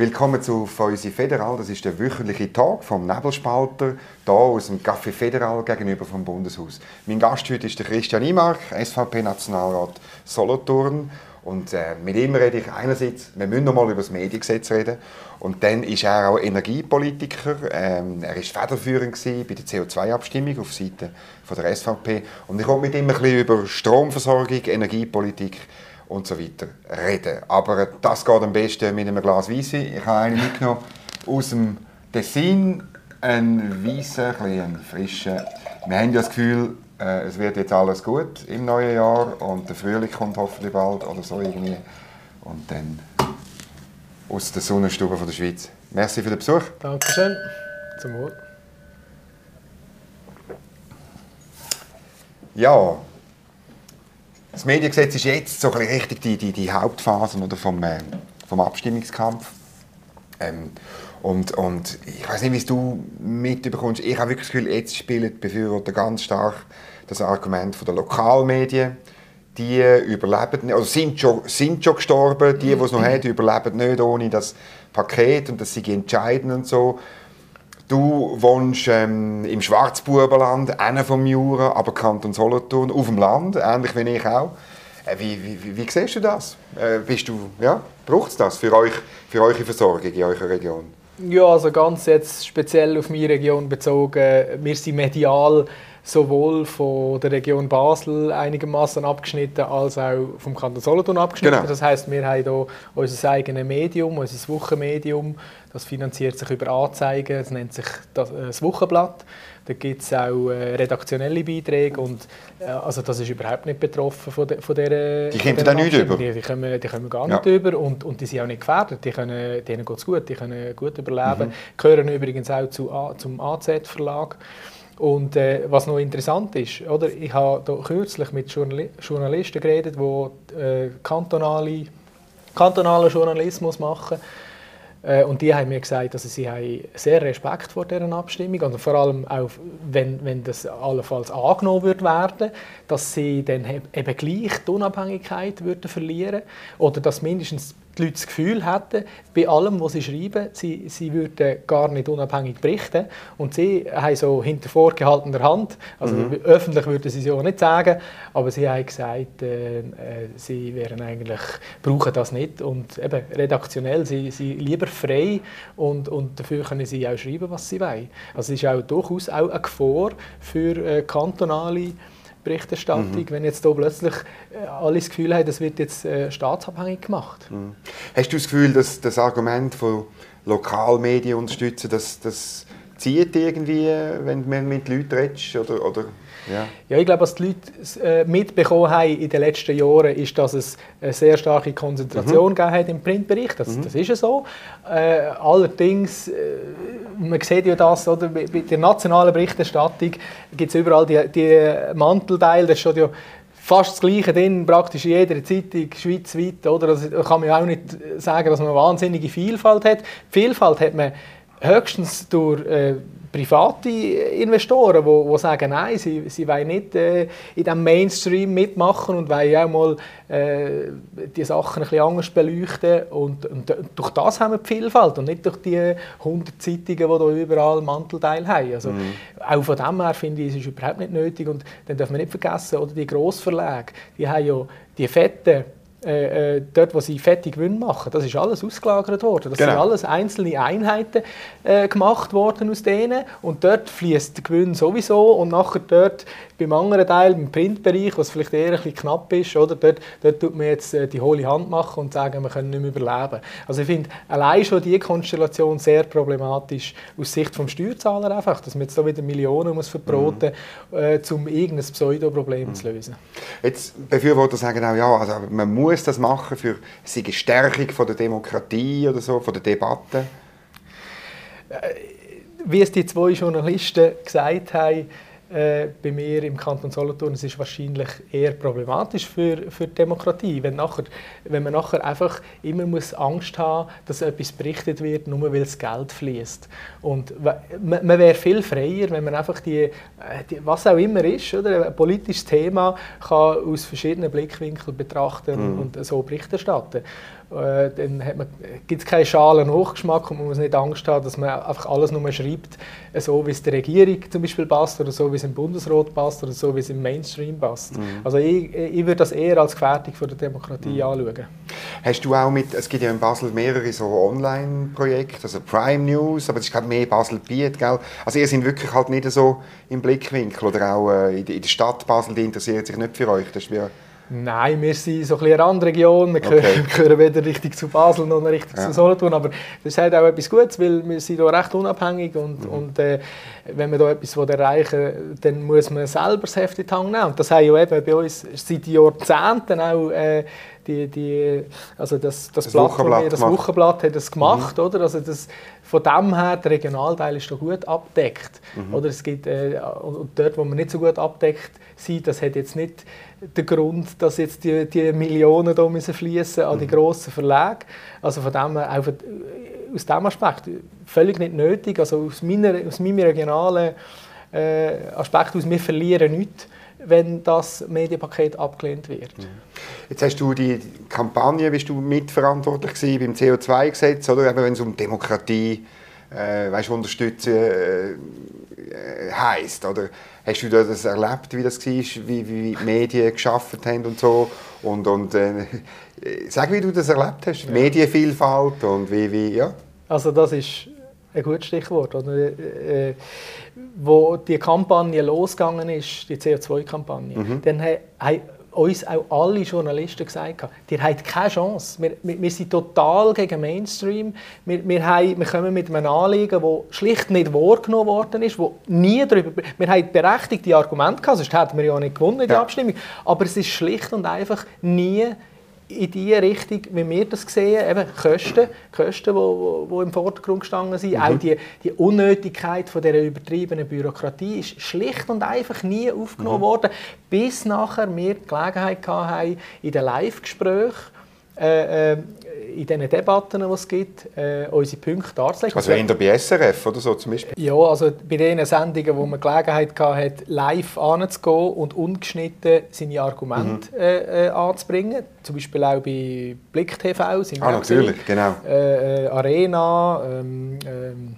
Willkommen zu Feusi Federal. Das ist der wöchentliche Tag vom Nebelspalter hier aus dem Café Federal gegenüber vom Bundeshaus. Mein Gast heute ist der Christian Imark, SVP-Nationalrat Solothurn. Und äh, mit ihm rede ich einerseits, wir müssen noch mal über das Mediengesetz reden. Und dann ist er auch Energiepolitiker. Ähm, er war federführend bei der CO2-Abstimmung auf Seite von der SVP. Und ich wollte mit ihm ein bisschen über Stromversorgung, Energiepolitik und so weiter reden. Aber das geht am besten mit einem Glas Weisse. Ich habe einen mitgenommen aus dem Tessin, einen weißen, ein frischen. Wir haben ja das Gefühl, äh, es wird jetzt alles gut im neuen Jahr und der Frühling kommt hoffentlich bald oder so irgendwie. Und dann aus der Sonnenstube von der Schweiz. Merci für den Besuch. Dankeschön. Zum Wohl. Ja, das Mediengesetz ist jetzt so ein richtig die, die, die Hauptphase oder vom, äh, vom Abstimmungskampf. Ähm, und, und ich weiß nicht, wie du mitbekommst. Ich habe wirklich das Gefühl, jetzt spielen die Befürworter ganz stark das Argument von der Lokalmedien. Die überleben, also sind schon, sind schon gestorben. Die, die es noch haben, überleben nicht ohne das Paket und das sind entscheidend und so. Du wohnst ähm, im Schwarzbubenland, einer vom Jura, aber Kanton Solothurn, auf dem Land, ähnlich wie ich auch. Äh, wie, wie, wie, siehst du das? Äh, bist du, ja, braucht es das für, euch, für eure Versorgung in eurer Region? Ja, also ganz jetzt speziell auf meine Region bezogen, wir sind medial sowohl von der Region Basel einigermaßen abgeschnitten als auch vom Kanton Solothurn abgeschnitten. Genau. Das heißt, wir haben hier unser eigenes Medium, unser Wochenmedium. Das finanziert sich über Anzeigen. Das nennt sich das, äh, das Wochenblatt. Da gibt es auch äh, redaktionelle Beiträge und äh, also das ist überhaupt nicht betroffen von, de, von dieser Die kommen da nicht über? Die, die, kommen, die kommen gar nicht ja. über und, und die sind auch nicht gefährdet. Die können, denen geht es gut, die können gut überleben. Mhm. Gehören übrigens auch zu, zum AZ-Verlag. Und äh, was noch interessant ist, oder, ich habe da kürzlich mit Journal Journalisten geredet, die äh, kantonale, kantonalen Journalismus machen. Äh, und die haben mir gesagt, dass sie haben sehr Respekt vor dieser Abstimmung und vor allem auch, wenn, wenn das allenfalls angenommen wird werden, dass sie dann eben gleich die Unabhängigkeit würden verlieren oder dass mindestens die Leute das Gefühl hätten, bei allem, was sie schreiben, sie, sie würden gar nicht unabhängig berichten. Und sie haben so hinter vorgehaltener Hand, also mhm. öffentlich würden sie es ja nicht sagen, aber sie haben gesagt, äh, äh, sie wären eigentlich, brauchen das nicht. Und eben redaktionell, sie sind lieber frei und, und dafür können sie auch schreiben, was sie wollen. Also es ist auch durchaus auch eine Gefahr für äh, kantonale Berichterstattung, mhm. wenn jetzt hier plötzlich äh, alle das Gefühl haben, das wird jetzt äh, staatsabhängig gemacht. Mhm. Hast du das Gefühl, dass das Argument von Lokalmedien unterstützen, dass das zieht irgendwie, wenn man mit Leuten redest? Oder, oder ja. ja, ich glaube, was die Leute äh, mitbekommen haben in den letzten Jahren, ist, dass es eine sehr starke Konzentration mhm. gegeben hat im Printbericht. Das, mhm. das ist ja so. Äh, allerdings, äh, man sieht ja das, oder, bei der nationalen Berichterstattung gibt es überall die, die Mantelteile, das steht ja fast das Gleiche drin, praktisch in jeder Zeitung schweizweit. Oder? Also, kann man auch nicht sagen, dass man eine wahnsinnige Vielfalt hat. Die Vielfalt hat man höchstens durch äh, private Investoren, die, die sagen, nein, sie, sie wollen nicht äh, in diesem Mainstream mitmachen und wollen auch mal äh, die Sachen ein bisschen anders beleuchten. Und, und, durch das haben wir die Vielfalt und nicht durch die 100 Zeitungen, die da überall Mantelteil haben. Also, mhm. Auch von dem her finde ich, es ist überhaupt nicht nötig. Und dann darf man nicht vergessen, oder die Grossverlage, die haben ja die fetten äh, äh, dort, wo sie fette Gewinne machen, das ist alles ausgelagert worden. Das genau. sind alles einzelne Einheiten äh, gemacht worden aus denen und dort fließt der Gewinn sowieso und nachher dort beim anderen Teil, im Printbereich, was vielleicht eher ein bisschen knapp ist, oder, dort, dort tut man jetzt äh, die hohle Hand machen und sagen, wir können nicht mehr überleben. Also ich finde allein schon diese Konstellation sehr problematisch aus Sicht des Steuerzahler einfach, dass man jetzt da wieder Millionen muss verbroten mhm. äh, um irgendein Pseudoproblem mhm. zu lösen. Jetzt Befürworter sagen auch, ja, also man muss muss das machen für eine Stärkung von der Demokratie oder so, von der Debatte? Äh, wie es die zwei Journalisten gesagt haben, äh, bei mir im Kanton Solothurn, es ist wahrscheinlich eher problematisch für, für die Demokratie, wenn, nachher, wenn man nachher einfach immer muss Angst haben dass etwas berichtet wird, nur weil das Geld fließt. Und man, man wäre viel freier, wenn man einfach die, äh, die, was auch immer ist, oder, ein politisches Thema kann aus verschiedenen Blickwinkeln betrachten mhm. und so Bericht erstatten. Äh, dann gibt es keinen schalen Hochgeschmack und man muss nicht Angst haben, dass man einfach alles nur schreibt, so wie es der Regierung zum Beispiel passt oder so wie es im Bundesrat passt oder so wie es im Mainstream passt. Mhm. Also ich, ich würde das eher als Gefährdung von der Demokratie mhm. anschauen. Hast du auch mit, es gibt ja in Basel mehrere so Online-Projekte, also Prime News, aber es ist glaube mehr Basel-Biet, gell? Also ihr seid wirklich halt nicht so im Blickwinkel oder auch äh, in der Stadt Basel, die interessiert sich nicht für euch, das ist wie Nein, wir sind so ein bisschen eine Randregion. Wir, okay. gehören, gehören weder richtig zu Basel noch richtig ja. zu Solothurn. Aber das hat auch etwas Gutes, weil wir sind hier recht unabhängig und, mhm. und äh, wenn wir da etwas erreichen will, dann muss man selber das Heft in die Hand nehmen. Und das haben ja eben bei uns seit Jahrzehnten auch äh, die, die, also das, das, das Blatt, Wochenblatt, wir, das Wochenblatt hat das gemacht, mhm. oder? Also das, von dem her, der Regionalteil ist da gut abdeckt. Mhm. Oder es gibt, äh, und dort, wo man nicht so gut abdeckt sind, das hat jetzt nicht den Grund, dass jetzt die, die Millionen da müssen fließen an die mhm. grossen Verlage. Also von dem auch aus diesem Aspekt völlig nicht nötig. Also aus, meiner, aus meinem regionalen äh, Aspekt aus, wir verlieren nichts wenn das Medienpaket abgelehnt wird. Mhm. Jetzt hast du die Kampagne, bist du mitverantwortlich gewesen beim CO2-Gesetz, oder wenn es um Demokratie, äh, weißt, unterstützen äh, heißt, oder hast du das erlebt, wie das war, wie, wie die Medien geschaffen haben und so und, und äh, sag, wie du das erlebt hast, ja. Medienvielfalt und wie, wie ja. Also das ist ein gutes Stichwort. Oder? Äh, wo die Kampagne losgegangen ist, die CO2-Kampagne, mhm. dann haben uns auch alle Journalisten gesagt, ihr habt keine Chance. Wir, wir, wir sind total gegen Mainstream. Wir, wir, haben, wir kommen mit einem Anliegen, das schlicht nicht wahrgenommen worden ist, wo nie darüber... Wir haben berechtigte Argumente gehabt, sonst hätten wir ja nicht gewonnen der ja. Abstimmung. Aber es ist schlicht und einfach nie in die Richtung, wie wir das sehen, eben Kosten, Kosten, die, die im Vordergrund gestanden sind. Mhm. Auch die, die Unnötigkeit von dieser übertriebenen Bürokratie ist schlicht und einfach nie aufgenommen mhm. worden, bis nachher wir die Gelegenheit hatten, in den Live-Gesprächen äh, äh, in diesen Debatten, die es gibt, äh, unsere Punkte darzulegen. Also in der bei SRF oder so zum Beispiel? Ja, also bei den Sendungen, wo man Gelegenheit hatte, live anzugehen und ungeschnitten seine Argumente mhm. äh, äh, anzubringen. Zum Beispiel auch bei Blick TV. Ah, natürlich, genau. Äh, Arena, ähm, ähm,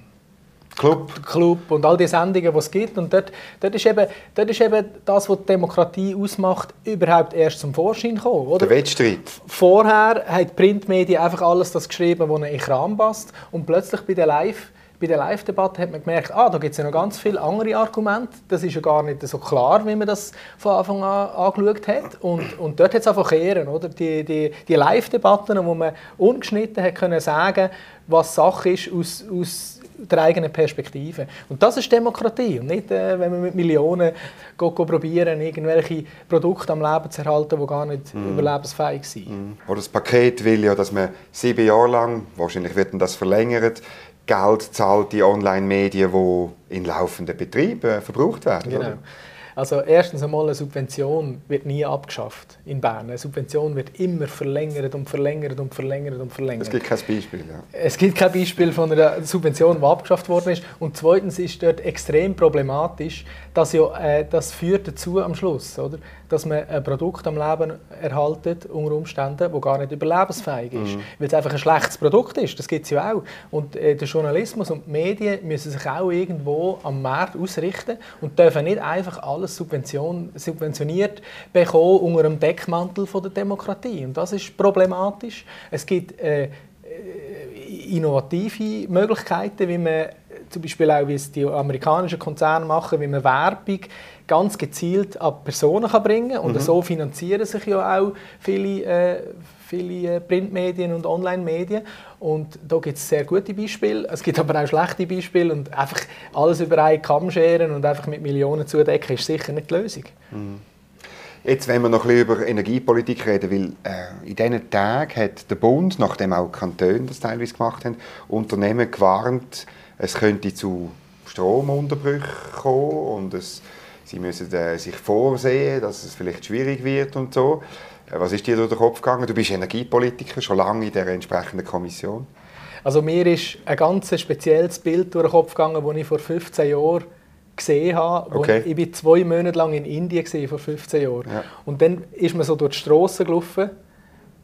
Club. Club und all die Sendungen, die es gibt. Und dort, dort, ist eben, dort ist eben das, was die Demokratie ausmacht, überhaupt erst zum Vorschein gekommen. Oder? Der Wettstreit. Vorher hat die Printmedien einfach alles das geschrieben, was in den Kram passt. Und plötzlich bei der Live- bei der Live-Debatte hat man gemerkt, ah, da gibt es ja noch ganz viele andere Argumente. Das ist ja gar nicht so klar, wie man das von Anfang an angeschaut hat. Und, und dort hat es einfach kehren, oder? Die, die, die Live-Debatten, wo man ungeschnitten hat können sagen, was Sache ist aus, aus der eigenen Perspektive. Und das ist Demokratie und nicht, äh, wenn wir mit Millionen go, go probieren, irgendwelche Produkte am Leben zu erhalten, die gar nicht mm. überlebensfähig sind. Mm. Oder das Paket will ja, dass man sieben Jahre lang, wahrscheinlich wird das verlängert, Geld zahlt die Online-Medien, die in laufenden Betrieben verbraucht werden. Genau. Oder? Also erstens einmal, eine Subvention wird nie abgeschafft in Bern. Eine Subvention wird immer verlängert und verlängert und verlängert und verlängert. Es gibt kein Beispiel, ja. Es gibt kein Beispiel von einer Subvention, die abgeschafft worden ist. Und zweitens ist dort extrem problematisch, dass ja, äh, das führt dazu am Schluss, oder? dass man ein Produkt am Leben erhaltet unter Umständen, das gar nicht überlebensfähig ist. Mhm. Weil es einfach ein schlechtes Produkt ist, das gibt es ja auch. Und äh, der Journalismus und die Medien müssen sich auch irgendwo am Markt ausrichten und dürfen nicht einfach alles subvention subventioniert bekommen unter dem Deckmantel von der Demokratie. Und das ist problematisch. Es gibt äh, äh innovative Möglichkeiten, wie man zum Beispiel auch, wie es die amerikanischen Konzerne machen, wie man Werbung ganz gezielt an Personen kann bringen kann. Und mhm. so finanzieren sich ja auch viele, äh, viele Printmedien und Online-Medien. Und da gibt es sehr gute Beispiele. Es gibt aber auch schlechte Beispiele. Und einfach alles über einen Kamm scheren und einfach mit Millionen zudecken, ist sicher nicht die Lösung. Mhm. Jetzt, wenn wir noch ein bisschen über Energiepolitik reden, weil äh, in diesen Tagen hat der Bund, nachdem auch Kantone das teilweise gemacht haben, Unternehmen gewarnt, es könnte zu Stromunterbrüchen kommen und es, sie müssen äh, sich vorsehen, dass es vielleicht schwierig wird und so. Äh, was ist dir durch den Kopf gegangen? Du bist Energiepolitiker, schon lange in der entsprechenden Kommission. Also mir ist ein ganz spezielles Bild durch den Kopf gegangen, das ich vor 15 Jahren gesehen habe. Okay. Ich war zwei Monate lang in Indien, vor 15 Jahren. Ja. Und dann ist man so durch die Straßen gelaufen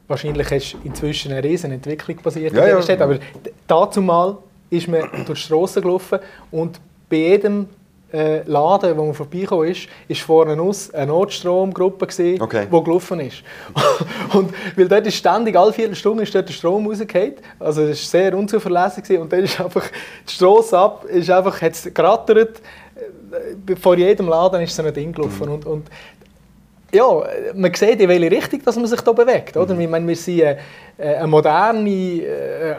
wahrscheinlich ist inzwischen eine riesen Entwicklung passiert Ja, in dieser ja. Stadt, aber dazu mal ist man durch die Strassen gelaufen und bei jedem Laden, wo man vorbeigekommen ist, ist vorne aus eine Notstromgruppe gewesen, Okay. die gelaufen ist. und weil dort ist ständig, alle vier Stunden ist dort der Strom rausgefallen. Also es war sehr unzuverlässig gewesen. und dann ist einfach die Strasse ab, ist einfach, hat es gerattert. Äh, Vor jedem Laden ist so ein Ding gelaufen. Und, und ja, man sieht, in welche Richtung dass man sich da bewegt. Oder? Ich meine, wir sind äh, ein, moderne, äh,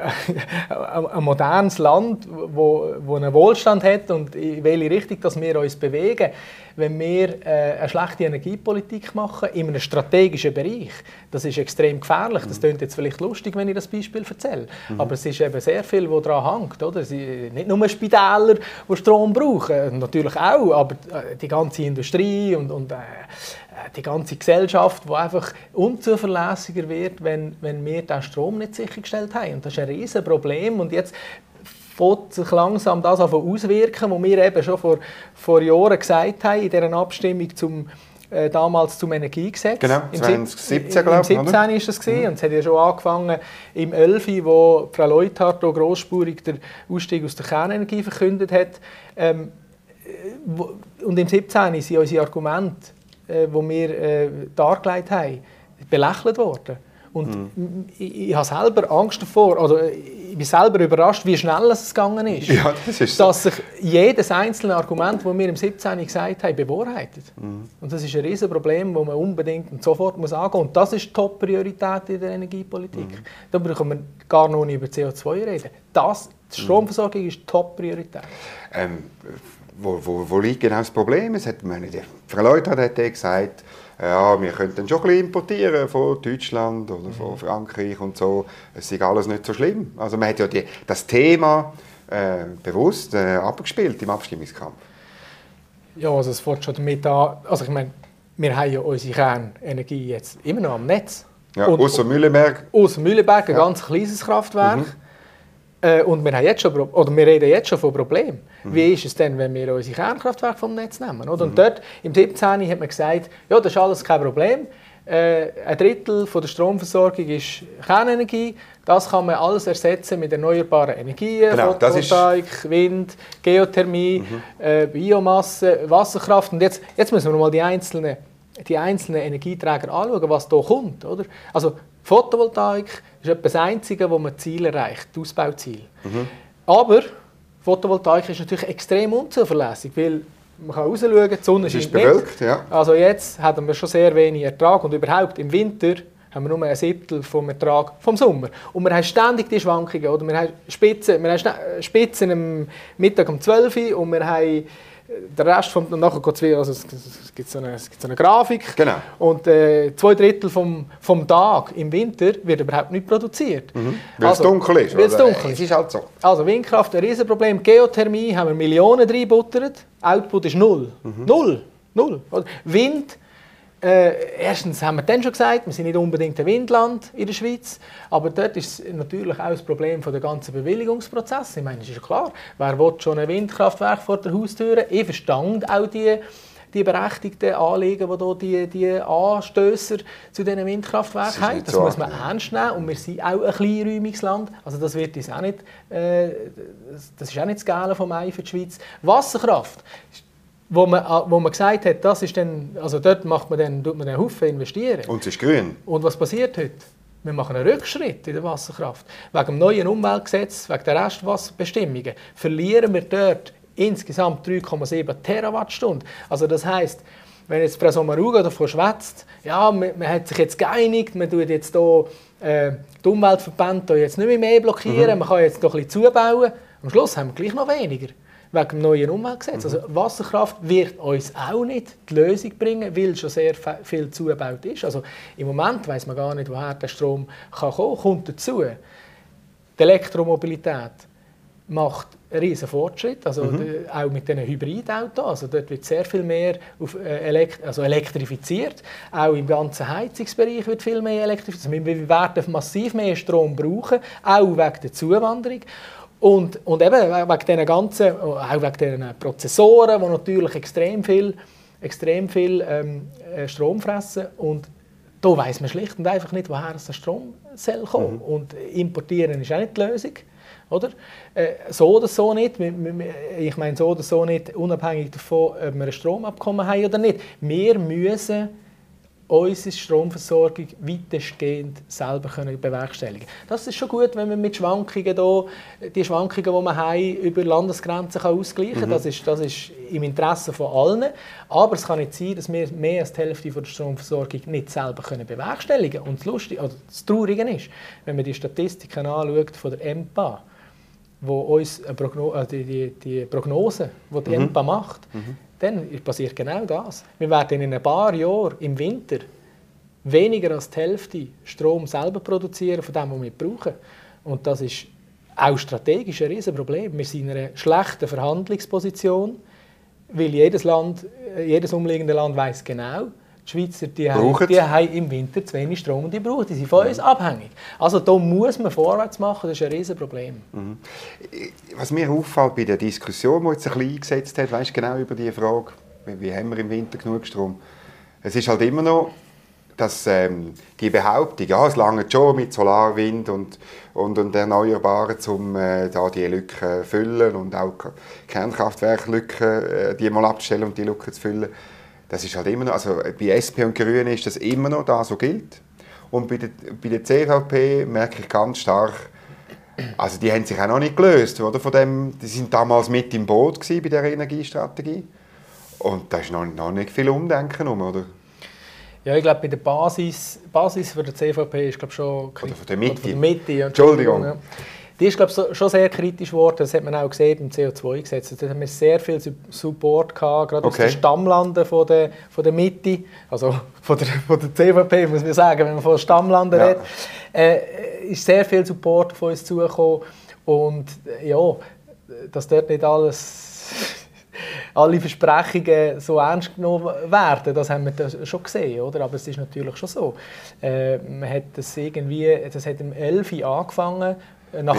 ein, modernes Land, wo, wo einen Wohlstand hat und in welche Richtung dass wir uns bewegen. Wenn wir äh, eine schlechte Energiepolitik machen, in einem strategischen Bereich, das ist extrem gefährlich. Das klingt jetzt vielleicht lustig, wenn ich das Beispiel erzähle. Aber es ist eben sehr viel, was daran hängt. Oder? Nicht nur Spitäler, die Strom brauchen, natürlich auch, aber äh, die ganze Industrie und, und äh, die ganze Gesellschaft, die einfach unzuverlässiger wird, wenn, wenn wir den Strom nicht sichergestellt haben. Und das ist ein riesen Problem. Und jetzt fängt sich langsam das an auswirken, was wir eben schon vor, vor Jahren gesagt haben in dieser Abstimmung zum äh, damals zum Energiegesetz. Genau, Im 2017, Im glaube ich, 17 oder? ist das gewesen. und es hat ja schon angefangen im 11, wo Frau Leuthardt auch grossspurig den Ausstieg aus der Kernenergie verkündet hat. Ähm, wo- und im 17 sind unsere Argumente, äh, die wir äh, dargelegt haben, belächelt worden. Und Mhm. ich, ich habe selber Angst davor, oder ich bin selber überrascht, wie schnell es gegangen ist. Ja, das ist so. Dass sich jedes einzelne Argument, das wir im 17. gesagt haben, bewahrheitet. Mhm. Und das ist ein riesen Problem, das man unbedingt und sofort muss angehen muss. Und das ist die Top-Priorität in der Energiepolitik. Mhm. Da brauchen wir gar noch nicht über CO2 reden. Das, die Mhm. Stromversorgung ist die Top-Priorität. Ähm, wo, wo, wo liegt genau das Problem? Es hat, meine, die Frau Leuthardt hat gesagt, ja, wir könnten schon ein bisschen importieren von Deutschland oder von Frankreich und so. Es ist alles nicht so schlimm. Also man hat ja die, das Thema äh, bewusst äh, abgespielt im Abstimmungskampf. Ja, also es fängt schon damit an, also ich meine, wir haben ja unsere Kernenergie jetzt immer noch am Netz. Ja, außer Mühlenberg. Aus Mühleberg, ein Ja. ganz kleines Kraftwerk. Äh, und wir, haben jetzt schon, oder wir reden jetzt schon von Problemen. Wie ist es denn, wenn wir unsere Kernkraftwerke vom Netz nehmen? Oder? Und dort, im 17. hat man gesagt, ja, das ist alles kein Problem. Äh, ein Drittel von der Stromversorgung ist Kernenergie. Das kann man alles ersetzen mit erneuerbaren Energien, Genau, das ist- Photovoltaik, Wind, Geothermie, äh, Biomasse, Wasserkraft. Und jetzt, jetzt müssen wir mal die einzelnen, die einzelnen Energieträger anschauen, was hier kommt. Oder? Also Photovoltaik ist das Einzige, wo man Ziel erreicht, das Ausbauziel. Aber Photovoltaik ist natürlich extrem unzuverlässig, weil man kann rausschauen, die Sonne ist scheint bewölkt, ja. Also jetzt haben wir schon sehr wenig Ertrag und überhaupt im Winter haben wir nur ein Siebtel vom Ertrag vom Sommer. Und wir haben ständig die Schwankungen. Oder? Wir haben Spitzen, wir haben Spitzen am Mittag um 12 Uhr und wir haben den Rest vom, und nachher wieder, also es, es, gibt so eine, es gibt so eine Grafik. Genau. Und äh, zwei Drittel vom, vom Tag im Winter wird überhaupt nicht produziert. Weil es dunkel ist. Weil es dunkel Es ist. ist halt so. Also Windkraft ein Riesenproblem. Geothermie haben wir Millionen reinbuttert. Output ist null. Null. Null. Oder? Wind. Äh, erstens haben wir dann schon gesagt, wir sind nicht unbedingt ein Windland in der Schweiz, aber dort ist natürlich auch das Problem von der ganzen Bewilligungsprozess. Ich meine, es ist ja klar, wer will schon ein Windkraftwerk vor der Haustür? Ich verstand auch die, die berechtigten Anliegen, die hier die, die Anstößer zu diesen Windkraftwerken haben. Das muss man ernst nehmen und wir sind auch ein kleinräumiges Land. Also das wird uns auch nicht, äh, das- das ist auch nicht das Gale vom Ei für die Schweiz. Wasserkraft, wo man, wo man gesagt hat, das ist dann, also dort macht man dann, tut man einen Haufen investieren. Und es ist grün. Und was passiert heute? Wir machen einen Rückschritt in der Wasserkraft. Wegen dem neuen Umweltgesetz, wegen der Restwasserbestimmungen, verlieren wir dort insgesamt 3,7 Terawattstunden. Also das heißt, wenn jetzt Frau Sommaruga davon schwätzt, ja, man, man hat sich jetzt geeinigt, man tut jetzt hier, äh, die Umweltverbände hier jetzt nicht mehr, mehr blockieren, man kann jetzt noch ein bisschen zubauen. Am Schluss haben wir gleich noch weniger wegen dem neuen Umweltgesetz. Also Wasserkraft wird uns auch nicht die Lösung bringen, weil schon sehr viel zugebaut ist. Also im Moment weiß man gar nicht, woher der Strom kann kommen kommt dazu. Die Elektromobilität macht einen riesen Fortschritt, also de- auch mit diesen Hybridautos. Also dort wird sehr viel mehr auf, äh, elekt also elektrifiziert. Auch im ganzen Heizungsbereich wird viel mehr elektrifiziert. Also wir werden massiv mehr Strom brauchen, auch wegen der Zuwanderung. Und, und eben wegen diesen ganzen, auch wegen diesen Prozessoren, die natürlich extrem viel, extrem viel ähm, äh, Strom fressen. Und da weiß man schlicht und einfach nicht, woher der Strom soll kommen. Mhm. Und importieren ist auch nicht die Lösung. Oder? Äh, so oder so nicht. Ich meine, so oder so nicht, unabhängig davon, ob wir ein Stromabkommen haben oder nicht. Wir müssen unsere Stromversorgung weitestgehend selber können bewerkstelligen Das ist schon gut, wenn man mit Schwankungen da, die Schwankungen, die wir haben, über Landesgrenzen kann ausgleichen kann. Mhm. Das, ist, das ist im Interesse von allen. Aber es kann nicht sein, dass wir mehr als die Hälfte der Stromversorgung nicht selber können bewerkstelligen können. Und das, Lustige, oder das Traurige ist, wenn man die Statistiken anschaut von der EMPA, wo uns Progno also die, die, die Prognose, die die mhm. EMPA macht, mhm dann passiert genau das. Wir werden in ein paar Jahren im Winter weniger als die Hälfte Strom selber produzieren von dem, was wir brauchen. Und das ist auch strategisch ein Riesenproblem. Wir sind in einer schlechten Verhandlungsposition, weil jedes, Land, jedes umliegende Land weiß genau, die Schweizer die haben, die haben im Winter zu wenig Strom und die brauchen, die sind von uns abhängig. Also da muss man vorwärts machen, das ist ein Riesenproblem. Mhm. Was mir auffällt bei der Diskussion, die jetzt ein bisschen eingesetzt hat, weißt genau über die Frage, wie, haben wir im Winter genug Strom? Es ist halt immer noch dass ähm, die Behauptung, ja, es lange schon mit Solar, Wind und, und, und Erneuerbaren, um äh, da die Lücken zu füllen und auch Kernkraftwerklücken, äh, die mal abzustellen und die Lücken zu füllen, das ist halt immer noch, also bei SP und Grünen ist das immer noch da, so gilt. Und bei der, bei der CVP merke ich ganz stark, also die haben sich auch noch nicht gelöst, oder? Von dem, die sind damals mit im Boot gewesen bei der Energiestrategie. Und da ist noch, noch nicht viel Umdenken um, oder? Ja, ich glaube, bei der Basis, Basis für die CVP ist glaube schon... Oder von der Mitte. Von der Mitte Entschuldigung. Ja. Die ist glaube ich, schon sehr kritisch geworden. Das hat man auch gesehen beim CO2-Gesetz. Da haben wir sehr viel Support gehabt, gerade okay. aus den Stammlanden von der, von der Mitte, also von der, von der CVP muss man sagen, wenn man von Stammlanden ja. redet, äh, ist sehr viel Support von uns zugekommen und äh, ja, dass dort nicht alles alle Versprechungen so ernst genommen werden, das haben wir schon gesehen, oder? Aber es ist natürlich schon so. Äh, man hat das irgendwie, das hat im 11 angefangen nach,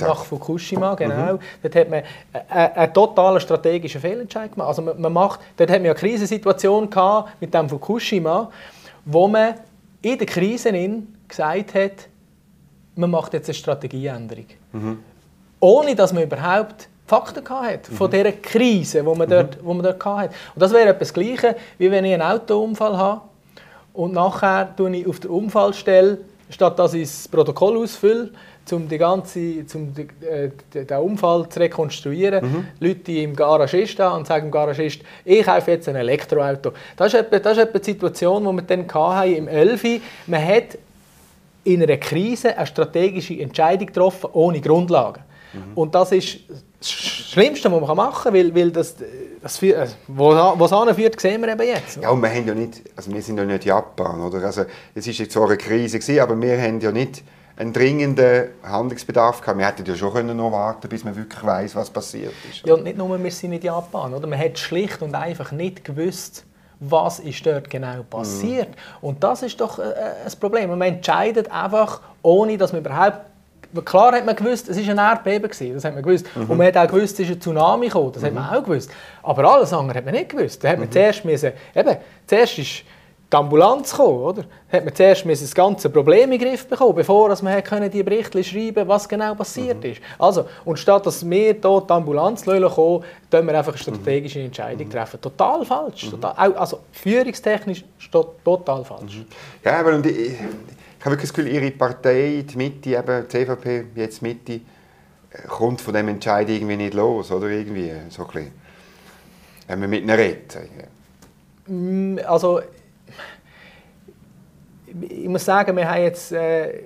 nach Fukushima, genau. Mhm. Dort hat man einen, einen totalen strategischen Fehlentscheid gemacht. Also man, man macht, dort hat man eine Krisensituation gehabt mit dem Fukushima, wo man in der Krise gesagt hat, man macht jetzt eine Strategieänderung. Mhm. Ohne dass man überhaupt Fakten hatte von mhm. dieser Krise, die man mhm. dort, wo man dort hatte. Und das wäre etwas Gleiches, wie wenn ich einen Autounfall habe und nachher tue ich auf der Unfallstelle, statt dass ich das Protokoll ausfülle, um die ganze, zum äh, den Unfall zu rekonstruieren. Mhm. Leute im Garagist an und sagen dem Garagist, ich kaufe jetzt ein Elektroauto. Das ist etwa, das ist etwa die Situation, die wir dann hatten im 11. Man hat in einer Krise eine strategische Entscheidung getroffen, ohne Grundlagen. Mhm. Und das ist das Schlimmste, was man machen kann, weil, weil das, das, äh, es anführt, sehen wir eben jetzt. Ja, und wir, haben ja nicht, also wir sind ja nicht Japan. Oder? Also, es war zwar eine Krise, gewesen, aber wir haben ja nicht einen dringenden Handlungsbedarf gehabt. Wir hätten ja schon können noch warten bis man wirklich weiß, was passiert ist. Ja, und nicht nur, wir sind nicht Japan. Oder? Man hat schlicht und einfach nicht gewusst, was ist dort genau passiert. Mhm. Und das ist doch äh, äh ein Problem. Man entscheidet einfach, ohne dass man überhaupt Klar hat man gewusst, es war ein Erdbeben, das hat man gewusst. Mhm. Und man hat auch gewusst, es ist ein Tsunami gekommen, das mhm. hat man mhm. auch gewusst. Aber alles andere hat man nicht gewusst. Da hat man mhm. zuerst müssen, eben, zuerst ist die Ambulanz gekommen, oder? hat man zuerst das ganze Problem in den Griff bekommen, bevor man können die Berichte schreiben was genau passiert mhm. ist. Also, und statt dass wir hier die Ambulanz kommen, treffen wir einfach eine strategische mhm. Entscheidung. treffen. Total falsch. Total, also führungstechnisch total falsch. Ja, aber und ich, ich habe wirklich das Gefühl, Ihre Partei, die Mitte, eben die CVP, jetzt Mitte, äh, kommt von dem Entscheid irgendwie nicht los, oder? Irgendwie, so ein bisschen. Wenn man mit ihnen redet. Mm, also, ich muss sagen, wir haben jetzt äh,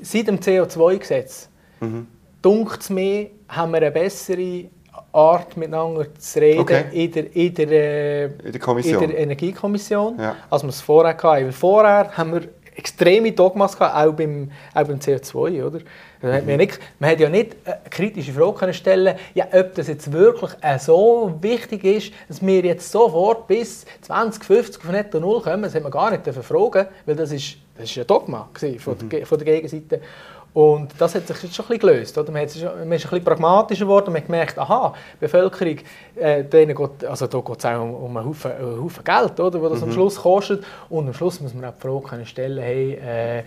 seit dem CO2-Gesetz, mhm. dunkt mir, haben wir eine bessere Art miteinander zu reden okay. in, der, in, der, äh, in, der in, der, Energiekommission, ja. als wir es vorher hatten. vorher haben wir extreme Dogmas gehabt, auch beim, auch beim CO2, oder? Also mhm. man, nicht, man hat ja nicht eine kritische Frage können stellen ja, ob das jetzt wirklich so wichtig ist, dass wir jetzt sofort bis 2050 auf Netto Null kommen. Das hat man gar nicht fragen weil das ist, das ist ein Dogma von, mhm. der, von der Gegenseite. Und das hat sich jetzt schon ein bisschen gelöst. Oder? Man, ist ein bisschen pragmatischer geworden und man hat gemerkt, aha, die Bevölkerung, äh, denen geht, also da geht es auch um, um einen, Haufen, einen Haufen Geld, oder, was das mhm. am Schluss kostet. Und am Schluss muss man auch die Frage können stellen, hey, äh, äh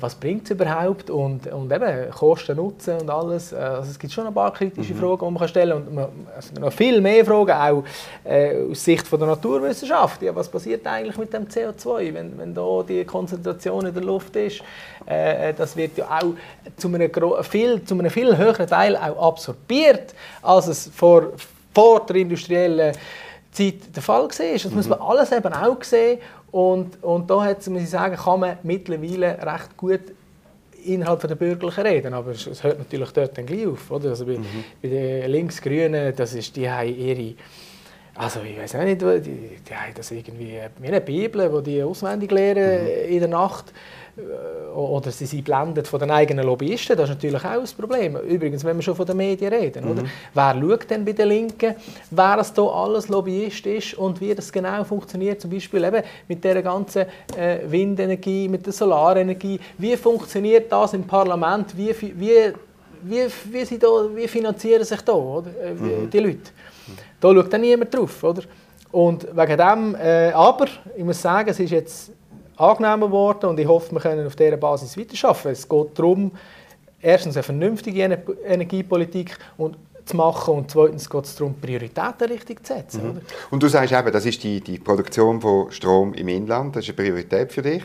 was bringt es überhaupt? Und, und eben Kosten, Nutzen und alles. Also es gibt schon ein paar kritische mhm. Fragen, die man stellen kann. Und man, also noch viel mehr Fragen, auch äh, aus Sicht von der Naturwissenschaft. Ja, was passiert eigentlich mit dem CO2, wenn, wenn da die Konzentration in der Luft ist? Äh, äh, das wird ja auch zu einem, viel, zu einem viel höheren Teil auch absorbiert, als es vor, vor der industriellen Zeit der Fall war. Das mhm. muss man alles eben auch sehen. Und, und da hat, muss ich sagen, kann man mittlerweile recht gut innerhalb der bürgerlichen reden, aber es, es hört natürlich dort dann gleich auf. Oder? Also bei, mhm. bei den Linksgrünen, das ist, die haben ihre also ich weiß nicht, die, die haben das irgendwie wie eine Bibel, wo die auswendig lernen mhm. in der Nacht. Oder sie sind blendet von den eigenen Lobbyisten, das ist natürlich auch ein Problem. Übrigens, wenn wir schon von den Medien reden, mhm. oder? wer schaut denn bei den Linken, wer das hier alles Lobbyist ist und wie das genau funktioniert, zum Beispiel eben mit der ganzen äh, Windenergie, mit der Solarenergie, wie funktioniert das im Parlament, wie, wie, wie, wie, sie da, wie finanzieren sich da oder? Äh, mhm. die Leute. Da schaut dann niemand drauf. Oder? Und wegen dem, äh, aber ich muss sagen, es ist jetzt angenommen worden und ich hoffe, wir können auf dieser Basis weiterarbeiten. Es geht darum, erstens eine vernünftige Energiepolitik und zu machen und zweitens geht es darum, Prioritäten richtig zu setzen. Mhm. Und du sagst eben, das ist die, die Produktion von Strom im Inland, das ist eine Priorität für dich.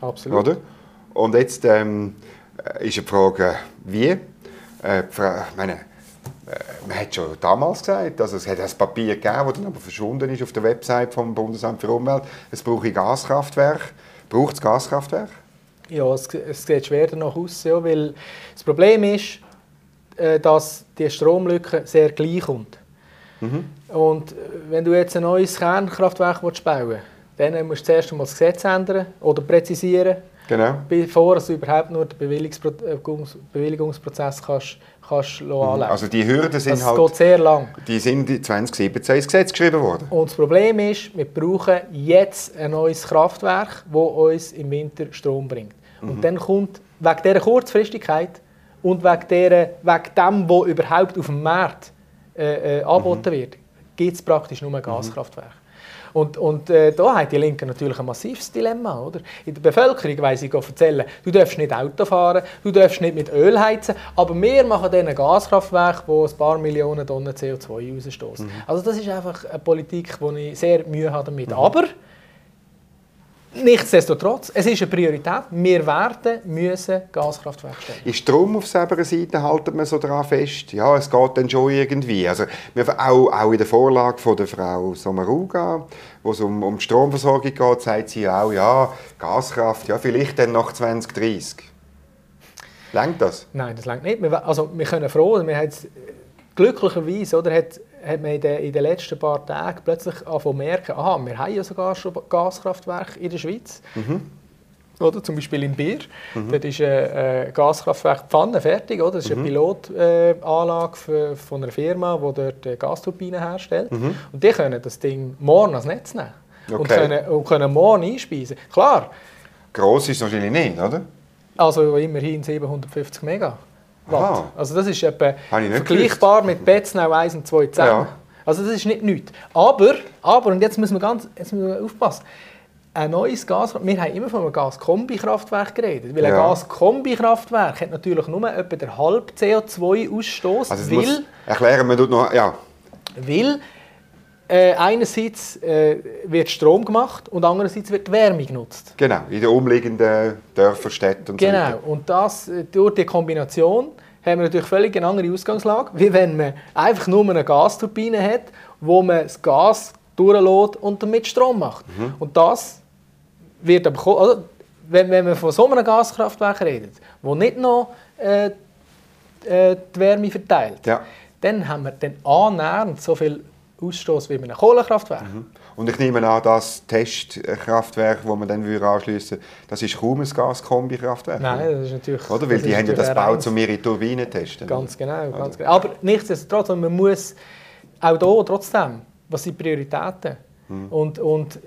Absolut. Oder? Und jetzt ähm, ist die Frage, wie? Äh, meine, äh, man hat schon damals gesagt, also es hat ein Papier gegeben, das dann aber verschwunden ist auf der Website vom Bundesamt für Umwelt. Es brauche Gaskraftwerke. Braucht es Gaskraftwerk? Ja, es, es sieht schwer danach aus, ja, weil das Problem ist, äh, dass die Stromlücke sehr gleich kommt. Mhm. Und äh, wenn du jetzt ein neues Kernkraftwerk bauen willst, dann musst du zuerst einmal das Gesetz ändern oder präzisieren, genau. bevor du überhaupt nur den Bewilligungsprozess kannst kannst mhm. anlegen Also die Hürden sind das halt... geht sehr lang. Die sind 2017 ins Gesetz geschrieben worden. Und das Problem ist, wir brauchen jetzt ein neues Kraftwerk, das uns im Winter Strom bringt. Mhm. Und dann kommt, wegen dieser Kurzfristigkeit und wegen, der, wegen dem, was überhaupt auf dem Markt äh, äh, angeboten mhm. wird, gibt es praktisch nur ein Gaskraftwerk. Und, und äh, da haben die Linken natürlich ein massives Dilemma. Oder? In der Bevölkerung weiss ich erzählen, du darfst nicht Auto fahren, du darfst nicht mit Öl heizen, aber wir machen dann ein Gaskraftwerk, das ein paar Millionen Tonnen CO2 ausstoßen. Mhm. Also das ist einfach eine Politik, die ich sehr Mühe habe damit. Mhm. Aber Nichtsdestotrotz, es ist eine Priorität. Wir werden müssen Gaskraftwerke stellen. Ist Strom auf selber Seite haltet man so daran fest? Ja, es geht dann schon irgendwie. Also, auch, auch in der Vorlage von der Frau Sommaruga, wo es um, um die Stromversorgung geht, sagt sie auch, ja, Gaskraft, ja, vielleicht dann nach 2030. Längt das? Nein, das längt nicht. Wir, also, wir können froh, wir haben jetzt glücklicherweise oder, hat hat man in den, in den letzten paar Tagen plötzlich angefangen merken, aha, wir haben ja sogar schon Gaskraftwerke in der Schweiz. Mhm. Oder zum Beispiel in Bier. Mhm. Dort ist ein, ein Gaskraftwerk Pfanne fertig. Oder? Das ist eine mhm. Pilotanlage äh, von einer Firma, die dort Gasturbinen herstellt. Mhm. Und die können das Ding morgen ans Netz nehmen. Okay. Und, können, und können morgen einspeisen. Klar. Gross ist es wahrscheinlich nicht, oder? Also immerhin 750 Mega. Watt. Also das ist etwa vergleichbar mit Betznau 1 und 2 zusammen. Ja. Also das ist nicht nichts. Aber, aber, und jetzt müssen wir ganz jetzt müssen wir aufpassen, ein neues Gas, wir haben immer von einem Gaskombikraftwerk geredet, weil ein ja. Gaskombikraftwerk hat natürlich nur etwa den halben CO2-Ausstoß, also weil... Erklären wir noch, ja. Weil äh, einerseits äh, wird Strom gemacht und andererseits wird Wärme genutzt. Genau, in den umliegenden Dörfern, Städten und genau. so Genau, und das, äh, durch die Kombination haben wir natürlich völlig eine andere Ausgangslage, wie wenn man einfach nur eine Gasturbine hat, wo man das Gas durchlässt und damit Strom macht. Mhm. Und das wird aber, also, wenn, wenn man von so einem Gaskraftwerk redet, wo nicht noch äh, äh, die Wärme verteilt, ja. dann haben wir dann annähernd so viel Ausstoß wie bei einem Kohlekraftwerk. Mhm. Und ich nehme an, das Testkraftwerk, das man dann anschliessen würde, das ist kaum ein Gaskombikraftwerk. Nein, das ist natürlich... Oder? Weil die haben ja das gebaut, um ihre Turbinen zu testen. Ganz genau, ganz genau. Aber nichtsdestotrotz, man muss auch hier trotzdem, was sind Prioritäten? Mhm. Und, und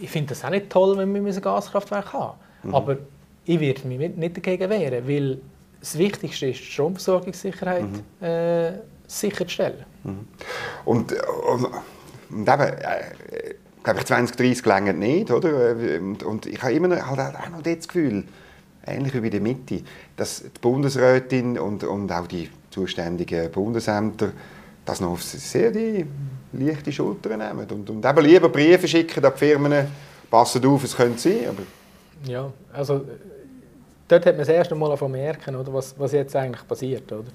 ich finde das auch nicht toll, wenn wir ein Gaskraftwerk haben. Mhm. Aber ich werde mich nicht dagegen wehren, weil das Wichtigste ist, die Stromversorgungssicherheit mhm. äh, sicherzustellen. Mhm. Und, und, und eben, äh, glaube ich, 2030 länger nicht, oder? Und, und ich habe immer halt auch noch das Gefühl, ähnlich wie bei der Mitte, dass die Bundesrätin und, und auch die zuständigen Bundesämter das noch auf sehr die leichte Schulter nehmen und, und eben lieber Briefe schicken an die Firmen, passen auf, es könnte sein, aber... Ja, also dort hat man das erste Mal merken, oder, was, was jetzt eigentlich passiert. Oder?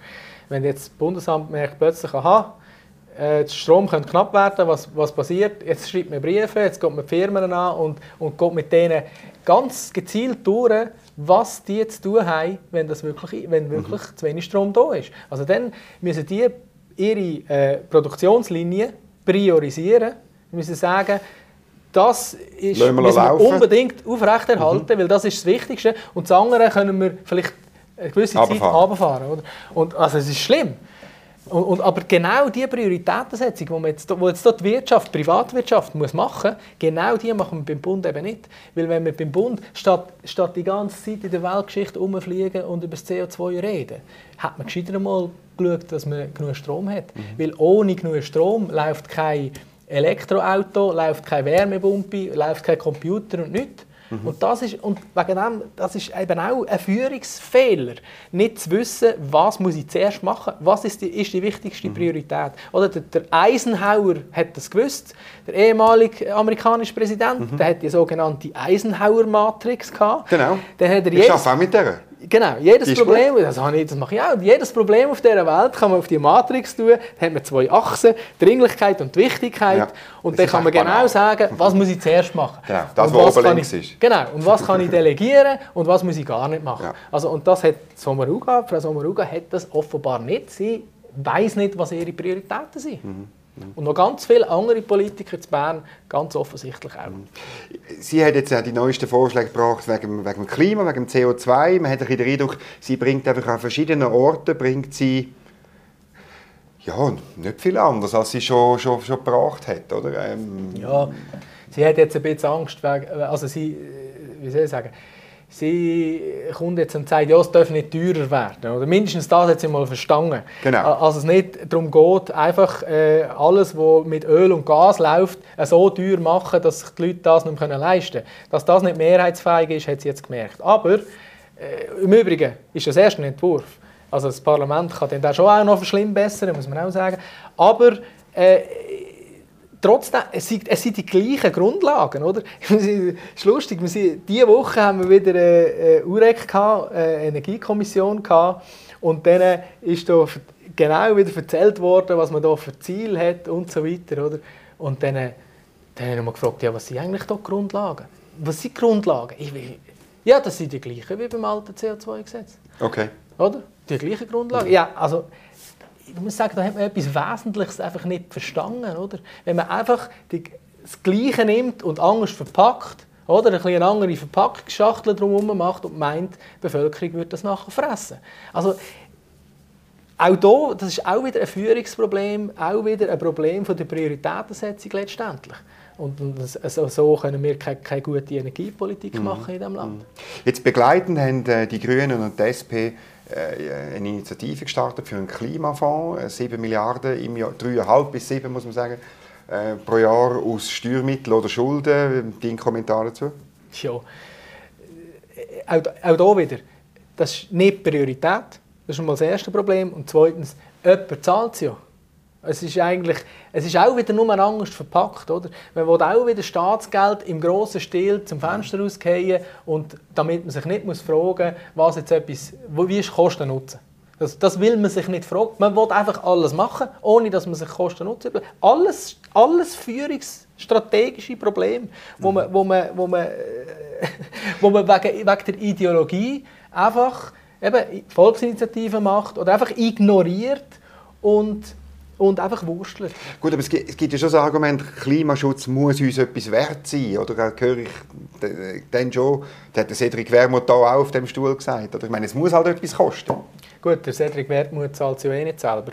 Wenn jetzt das Bundesamt merkt plötzlich, aha, äh, der Strom könnte knapp werden, was, was passiert? Jetzt schreibt man Briefe, jetzt geht man die Firmen an und, und geht mit denen ganz gezielt durch, was die zu tun haben, wenn, das wirklich, wenn wirklich mhm. zu wenig Strom da ist. Also dann müssen die ihre äh, Produktionslinie priorisieren, müssen sagen, das ist, müssen wir unbedingt aufrechterhalten, mhm. weil das ist das Wichtigste. Und das andere können wir vielleicht eine gewisse Zeit runterfahren. Oder? Und, also es ist schlimm. Und, und, aber genau diese Prioritätensetzung, die jetzt, wo jetzt die Wirtschaft, die Privatwirtschaft muss machen muss, genau die machen wir beim Bund eben nicht. Weil wenn wir beim Bund, statt, statt die ganze Zeit in der Weltgeschichte rumfliegen und über das CO2 reden, hat man gescheiter mal geschaut, dass man genug Strom hat. Mhm. Weil ohne genug Strom läuft kein Elektroauto, läuft keine Wärmepumpe, läuft kein Computer und nichts. Mhm. Und, das ist, und wegen dem, das ist eben auch ein Führungsfehler, nicht zu wissen, was muss ich zuerst machen, was ist die, ist die wichtigste mhm. Priorität. Oder der, der, Eisenhower hat das gewusst, der ehemalige amerikanische Präsident, mhm. der hat die sogenannte Eisenhower-Matrix gehabt. Genau, der hat er ich arbeite auch mit der. Genau, jedes Problem, das, habe ich, das mache ich auch, jedes Problem auf dieser Welt kann man auf die Matrix tun, da hat man zwei Achsen, Dringlichkeit und Wichtigkeit ja, und dann kann man genau banal. sagen, was muss ich zuerst machen. Genau, das, was oben links ist. Genau, und was kann ich delegieren und was muss ich gar nicht machen. Ja. Also, und das hat Sommaruga, Frau Sommaruga hat das offenbar nicht, sie weiß nicht, was ihre Prioritäten sind. Mhm. Und noch ganz viele andere Politiker zu Bern, ganz offensichtlich auch. Sie hat jetzt die neuesten Vorschläge gebracht wegen, wegen dem Klima, wegen dem CO2. Man hat den Eindruck, sie bringt einfach an verschiedenen Orten, bringt sie ja, nicht viel anders, als sie schon, schon, schon gebracht hat, oder? Ähm, ja, sie hat jetzt ein bisschen Angst, also sie, äh, wie soll ich sagen, sie kommt jetzt und sagt, ja, es darf nicht teurer werden. Oder mindestens das hat sie mal verstanden. Genau. Also es nicht darum geht, einfach äh, alles, was mit Öl und Gas läuft, äh, so teuer machen, dass sich die Leute das nicht mehr leisten können. Dass das nicht mehrheitsfähig ist, hat sie jetzt gemerkt. Aber äh, im Übrigen ist das erst ein Entwurf. Also das Parlament kann den schon auch noch verschlimmbessern, muss man auch sagen. Aber äh, trotzdem, es sind, es sind die gleichen Grundlagen, oder? Es ist lustig, wir sind, diese Woche haben wir wieder eine, UREC, gehabt, eine Energiekommission gehabt, und dann ist da genau wieder erzählt worden, was man da für Ziel hat und so weiter, oder? Und dann, dann haben wir gefragt, ja, was sind eigentlich da die Grundlagen? Was sind die Grundlagen? Ich, ja, das sind die gleichen wie beim alten CO2-Gesetz. Okay. Oder? Die gleichen Grundlagen. Ja, also ich muss sagen, da hat man etwas Wesentliches einfach nicht verstanden. Oder? Wenn man einfach die, das Gleiche nimmt und anders verpackt, oder ein eine andere Verpackungsschachtel drumherum macht und meint, die Bevölkerung wird das nachher fressen. Also, auch hier, das ist auch wieder ein Führungsproblem, auch wieder ein Problem von der Prioritätensetzung letztendlich. Und, also so können wir keine, keine gute Energiepolitik mhm. machen in diesem Land. Mhm. Jetzt begleitend haben äh, die Grünen und die SP eine Initiative gestartet für einen Klimafonds, 7 äh, Milliarden im Jahr, 3,5 bis 7 muss man sagen, äh, pro Jahr aus Steuermitteln oder Schulden. Dein Kommentar dazu? Ja, auch, auch hier wieder, das ist nicht Priorität, das ist mal das erste Problem. Und zweitens, jemand zahlt es ja. Es ist eigentlich, es ist auch wieder nur anders verpackt, oder? Man will auch wieder Staatsgeld im grossen Stil zum Fenster rausgehen und damit man sich nicht muss fragen, was jetzt etwas, wie ist Kosten nutzen. Das, das will man sich nicht fragen. Man will einfach alles machen, ohne dass man sich Kosten nutzen will. Alles, alles führungsstrategische Probleme, wo man, wo man, wo man, wo man wegen, wegen der Ideologie einfach eben Volksinitiativen macht oder einfach ignoriert und und einfach wurstelt. Gut, aber es gibt, es gibt ja schon das Argument, Klimaschutz muss uns etwas wert sein. Oder höre ich dann schon, das hat der Cedric Wermuth auch auf dem Stuhl gesagt. Oder ich meine, es muss halt etwas kosten. Gut, der Cedric Wermuth zahlt es ja eh nicht selber.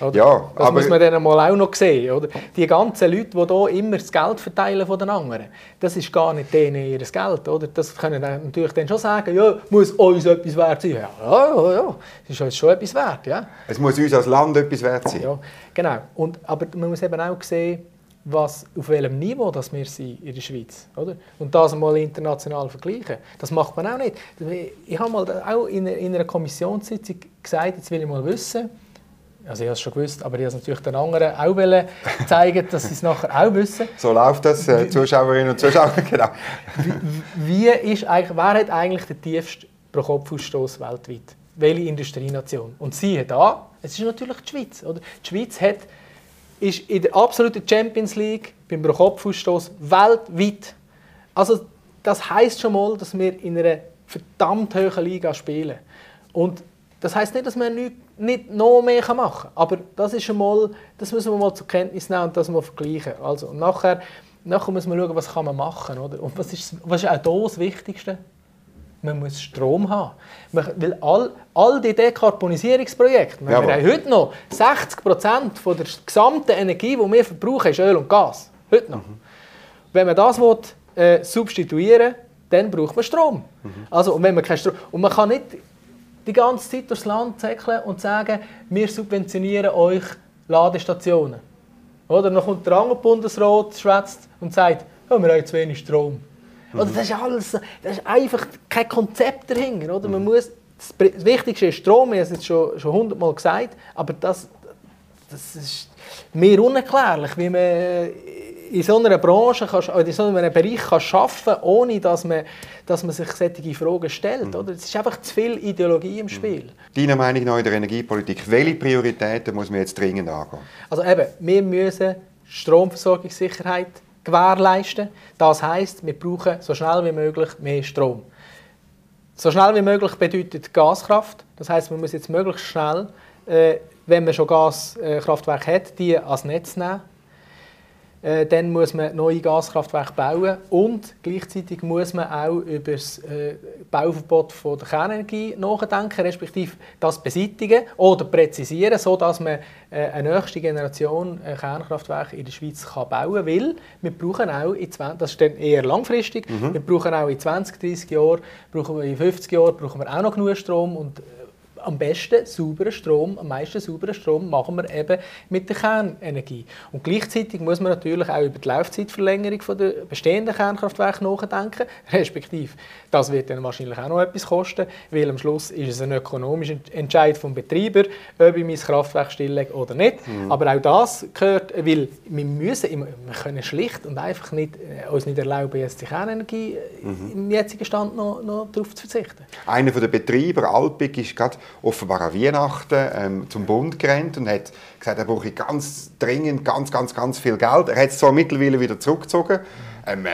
Oder? Ja, das aber- muss man dann mal auch noch sehen. Oder? Die ganzen Leute, die hier immer das Geld verteilen von den anderen, das ist gar nicht denen ihr Geld. Oder? Das können dann natürlich dann schon sagen, ja, muss uns etwas wert sein. Ja, ja, ja, das ist uns schon etwas wert. Ja. Es muss uns als Land etwas wert sein. Ja, genau. Und, aber man muss eben auch sehen, was, auf welchem Niveau das wir sind in der Schweiz. Oder? Und das mal international vergleichen. Das macht man auch nicht. Ich habe mal auch in einer Kommissionssitzung gesagt, jetzt will ich mal wissen, also ich habe es schon gewusst, aber ich wollte es natürlich den anderen auch wollen zeigen, dass sie es nachher auch wissen. So läuft das, äh, Zuschauerinnen und Zuschauer. Genau. Wie ist eigentlich, wer hat eigentlich den tiefsten Pro-Kopf-Ausstoß weltweit? Welche Industrienation? Und siehe da, es ist natürlich die Schweiz. Oder? Die Schweiz hat, ist in der absoluten Champions League beim Pro-Kopf-Ausstoß weltweit. Also das heißt schon mal, dass wir in einer verdammt hohen Liga spielen. Und das heißt nicht, dass man nicht, nicht noch mehr machen kann. Aber das ist schon mal, das müssen wir mal zur Kenntnis nehmen und das mal vergleichen. Also und nachher, nachher muss man schauen, was kann man machen, oder? Und was ist, was ist auch hier das Wichtigste? Man muss Strom haben. Man, weil all, all die Dekarbonisierungsprojekte, wir haben heute noch 60 Prozent von der gesamten Energie, die wir verbrauchen, ist Öl und Gas. Heute noch. Wenn man das will, äh, substituieren dann braucht man Strom. Also, und, wenn man keinen Strom und man kann nicht die ganze Zeit durchs Land zäckeln und sagen, wir subventionieren euch Ladestationen. Oder dann kommt der andere Bundesrat, schwätzt und sagt, ja, wir haben zu wenig Strom. Oder das ist alles, das ist einfach kein Konzept dahinter. Oder? Man muss, das Pri- das Wichtigste ist Strom, ich habe es jetzt schon, schon hundertmal gesagt, aber das, das ist mir unerklärlich, wie man in so einer Branche, kann, oder in so einem Bereich kann arbeiten ohne dass man, dass man sich solche Fragen stellt. Oder? Es ist einfach zu viel Ideologie im Spiel. Deiner Meinung nach in der Energiepolitik, welche Prioritäten muss man jetzt dringend angehen? Also eben, wir müssen Stromversorgungssicherheit gewährleisten. Das heißt, wir brauchen so schnell wie möglich mehr Strom. So schnell wie möglich bedeutet Gaskraft. Das heißt, man muss jetzt möglichst schnell, äh, wenn man schon Gaskraftwerke hat, die ans Netz nehmen. Äh, dann muss man neue Gaskraftwerke bauen und gleichzeitig muss man auch über das äh, Bauverbot von der Kernenergie nachdenken, respektive das beseitigen oder präzisieren, sodass man äh, eine nächste Generation äh, Kernkraftwerke in der Schweiz kann bauen kann. Weil wir brauchen auch, in 20, das ist dann eher langfristig, wir brauchen auch in 20, 30 Jahren, brauchen wir in 50 Jahren brauchen wir auch noch genug Strom und äh, am besten sauberen Strom, am meisten sauberen Strom machen wir eben mit der Kernenergie. Und gleichzeitig muss man natürlich auch über die Laufzeitverlängerung von der bestehenden Kernkraftwerke nachdenken, respektive das wird dann wahrscheinlich auch noch etwas kosten, weil am Schluss ist es ein ökonomischer Entscheid vom Betreiber, ob ich mein Kraftwerk stilllege oder nicht. Aber auch das gehört, weil wir müssen, wir können schlicht und einfach nicht, äh, uns nicht erlauben, jetzt die Kernenergie äh, im jetzigen Stand noch, noch darauf zu verzichten. Einer der Betreiber, Alpic, ist gerade offenbar an Weihnachten ähm, zum Bund gerannt und hat gesagt, er brauche ganz dringend ganz, ganz, ganz viel Geld. Er hat es zwar mittlerweile wieder zurückgezogen. Ähm, äh,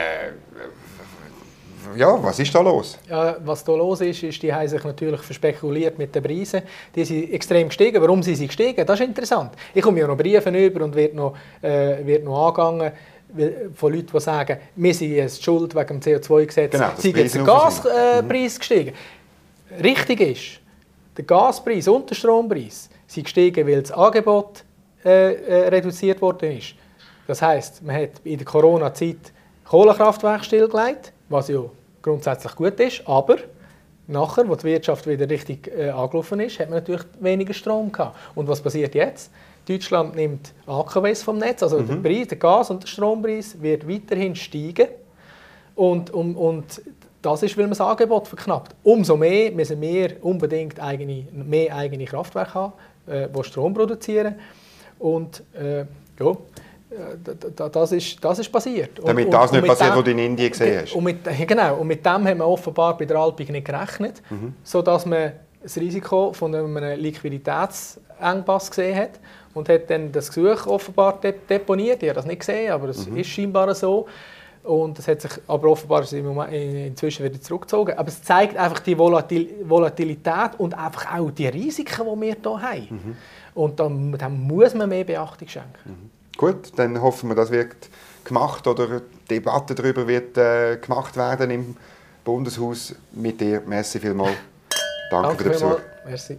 ja, was ist da los? Ja, was hier los ist, ist, die haben sich natürlich verspekuliert mit den Preisen. Die sind extrem gestiegen. Warum sind sie gestiegen? Das ist interessant. Ich komme ja noch Briefe über und wird noch, äh, wird noch angegangen von Leuten, die sagen, wir sind jetzt schuld wegen dem CO2-Gesetz. Genau, sind jetzt der Gaspreis äh, Preis gestiegen. Richtig ist, der Gaspreis und der Strompreis sind gestiegen, weil das Angebot äh, äh, reduziert worden ist. Das heißt, man hat in der Corona-Zeit Kohlekraftwerke stillgelegt, was ja grundsätzlich gut ist, aber nachher, wo die Wirtschaft wieder richtig äh, angelaufen ist, hat man natürlich weniger Strom gehabt. Und was passiert jetzt? Deutschland nimmt AKWs vom Netz, also der Preis, der Gas- und der Strompreis wird weiterhin steigen. Und, und, und das ist, weil man das Angebot verknappt. Umso mehr müssen wir unbedingt eigene, mehr eigene Kraftwerke haben, äh, die Strom produzieren. Und äh, ja, äh, da- da- das ist, das ist passiert. Und- Damit und- das und nicht mit passiert, dem- was du in Indien gesehen hast. Und mit, genau, und mit dem haben wir offenbar bei der Alpig nicht gerechnet, Mhm. sodass man das Risiko von einem Liquiditätsengpass gesehen hat und hat dann das Gesuch offenbar de deponiert. Ich habe das nicht gesehen, aber es Mhm. ist scheinbar so. Und es hat sich aber offenbar inzwischen wieder zurückgezogen. Aber es zeigt einfach die Volatil Volatilität und einfach auch die Risiken, die wir hier haben. Mhm. Und dann, dann muss man mehr Beachtung schenken. Gut, dann hoffen wir, das wird gemacht oder die Debatte darüber wird äh, gemacht werden im Bundeshaus mit dir. Merci vielmals. Danke, für den Besuch. Merci.